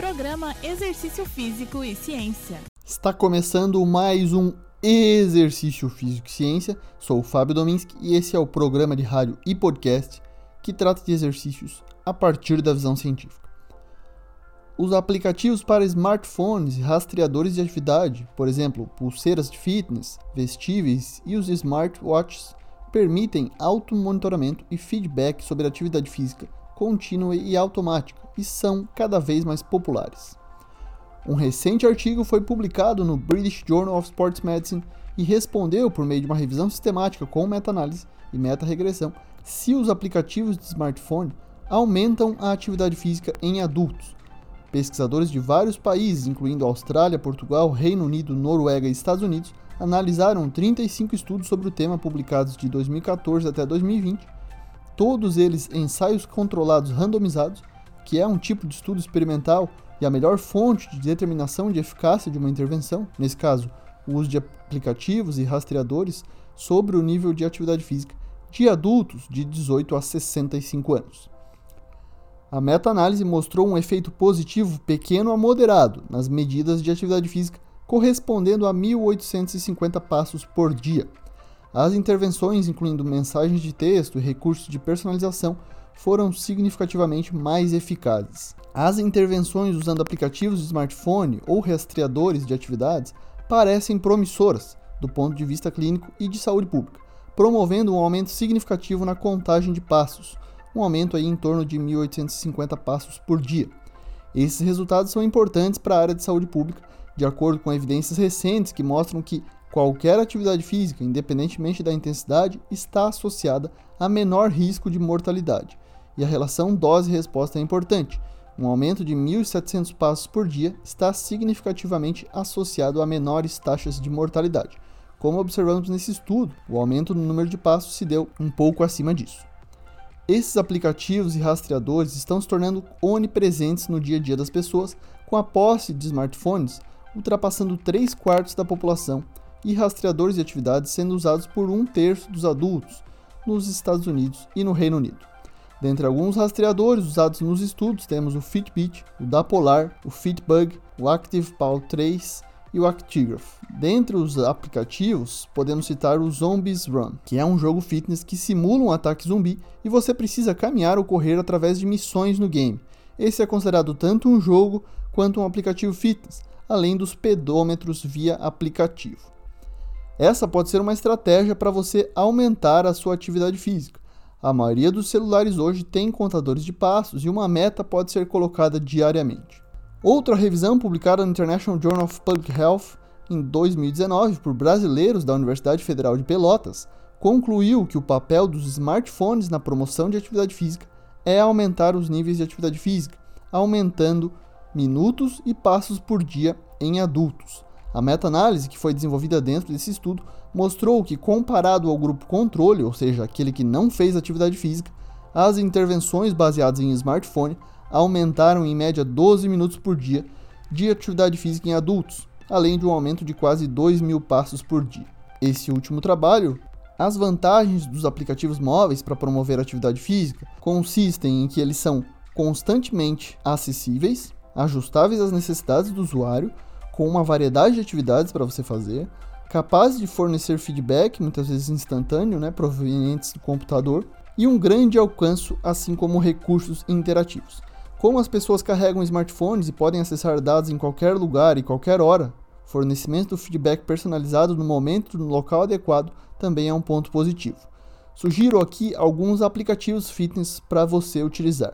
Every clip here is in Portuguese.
Programa Exercício Físico e Ciência. Está começando mais um Exercício Físico e Ciência. Sou o Fábio Dominski e esse é o programa de rádio e podcast que trata de exercícios a partir da visão científica. Os aplicativos para smartphones e rastreadores de atividade, por exemplo, pulseiras de fitness, vestíveis e os smartwatches, permitem automonitoramento e feedback sobre a atividade física contínua e automática e são cada vez mais populares. Um recente artigo foi publicado no British Journal of Sports Medicine e respondeu, por meio de uma revisão sistemática com meta-análise e meta-regressão, se os aplicativos de smartphone aumentam a atividade física em adultos. Pesquisadores de vários países, incluindo Austrália, Portugal, Reino Unido, Noruega e Estados Unidos, analisaram 35 estudos sobre o tema publicados de 2014 até 2020 todos eles ensaios controlados randomizados, que é um tipo de estudo experimental e a melhor fonte de determinação de eficácia de uma intervenção, nesse caso, o uso de aplicativos e rastreadores sobre o nível de atividade física de adultos de 18 a 65 anos. A meta-análise mostrou um efeito positivo pequeno a moderado nas medidas de atividade física, correspondendo a 1.850 passos por dia. As intervenções, incluindo mensagens de texto e recursos de personalização, foram significativamente mais eficazes. As intervenções usando aplicativos de smartphone ou rastreadores de atividades parecem promissoras do ponto de vista clínico e de saúde pública, promovendo um aumento significativo na contagem de passos, um aumento aí em torno de 1.850 passos por dia. Esses resultados são importantes para a área de saúde pública, de acordo com evidências recentes que mostram que Qualquer atividade física, independentemente da intensidade, está associada a menor risco de mortalidade. E a relação dose-resposta é importante. Um aumento de 1.700 passos por dia está significativamente associado a menores taxas de mortalidade. Como observamos nesse estudo, o aumento no número de passos se deu um pouco acima disso. Esses aplicativos e rastreadores estão se tornando onipresentes no dia a dia das pessoas, com a posse de smartphones ultrapassando 3 quartos da população e rastreadores de atividades sendo usados por um terço dos adultos nos Estados Unidos e no Reino Unido. Dentre alguns rastreadores usados nos estudos, temos o Fitbit, o Dapolar, o Fitbug, o ActivePaw 3 e o Actigraph. Dentre os aplicativos, podemos citar o Zombies Run, que é um jogo fitness que simula um ataque zumbi e você precisa caminhar ou correr através de missões no game. Esse é considerado tanto um jogo quanto um aplicativo fitness, além dos pedômetros via aplicativo. Essa pode ser uma estratégia para você aumentar a sua atividade física. A maioria dos celulares hoje tem contadores de passos e uma meta pode ser colocada diariamente. Outra revisão publicada no International Journal of Public Health em 2019 por brasileiros da Universidade Federal de Pelotas concluiu que o papel dos smartphones na promoção de atividade física é aumentar os níveis de atividade física, aumentando minutos e passos por dia em adultos. A meta-análise que foi desenvolvida dentro desse estudo mostrou que, comparado ao grupo controle, ou seja, aquele que não fez atividade física, as intervenções baseadas em smartphone aumentaram em média 12 minutos por dia de atividade física em adultos, além de um aumento de quase 2 mil passos por dia. Esse último trabalho, as vantagens dos aplicativos móveis para promover atividade física consistem em que eles são constantemente acessíveis, ajustáveis às necessidades do usuário com uma variedade de atividades para você fazer, capaz de fornecer feedback, muitas vezes instantâneo, né, provenientes do computador, e um grande alcance, assim como recursos interativos. Como as pessoas carregam smartphones e podem acessar dados em qualquer lugar e qualquer hora, fornecimento do feedback personalizado no momento e no local adequado também é um ponto positivo. Sugiro aqui alguns aplicativos fitness para você utilizar.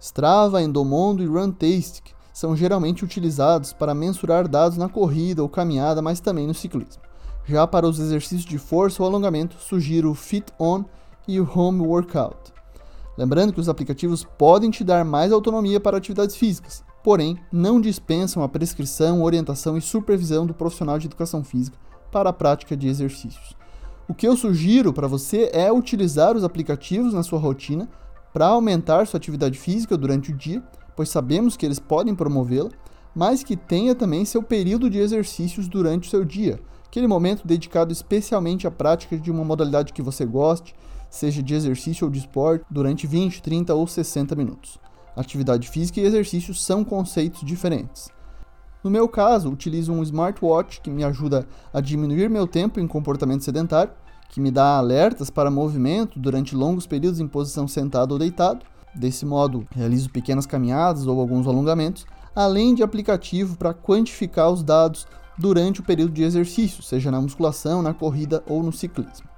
Strava, Endomondo e Runtastic são geralmente utilizados para mensurar dados na corrida ou caminhada, mas também no ciclismo. Já para os exercícios de força ou alongamento, sugiro o Fit On e o Home Workout. Lembrando que os aplicativos podem te dar mais autonomia para atividades físicas, porém não dispensam a prescrição, orientação e supervisão do profissional de educação física para a prática de exercícios. O que eu sugiro para você é utilizar os aplicativos na sua rotina para aumentar sua atividade física durante o dia pois sabemos que eles podem promovê-la, mas que tenha também seu período de exercícios durante o seu dia, aquele momento dedicado especialmente à prática de uma modalidade que você goste, seja de exercício ou de esporte, durante 20, 30 ou 60 minutos. Atividade física e exercício são conceitos diferentes. No meu caso, utilizo um smartwatch que me ajuda a diminuir meu tempo em comportamento sedentário, que me dá alertas para movimento durante longos períodos em posição sentado ou deitado. Desse modo, realizo pequenas caminhadas ou alguns alongamentos, além de aplicativo para quantificar os dados durante o período de exercício, seja na musculação, na corrida ou no ciclismo.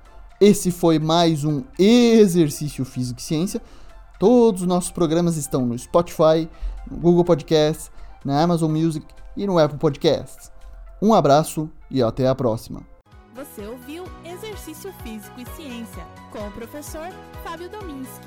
Esse foi mais um Exercício Físico e Ciência. Todos os nossos programas estão no Spotify, no Google Podcasts, na Amazon Music e no Apple Podcasts. Um abraço e até a próxima. Você ouviu Exercício Físico e Ciência com o professor Fábio Dominski,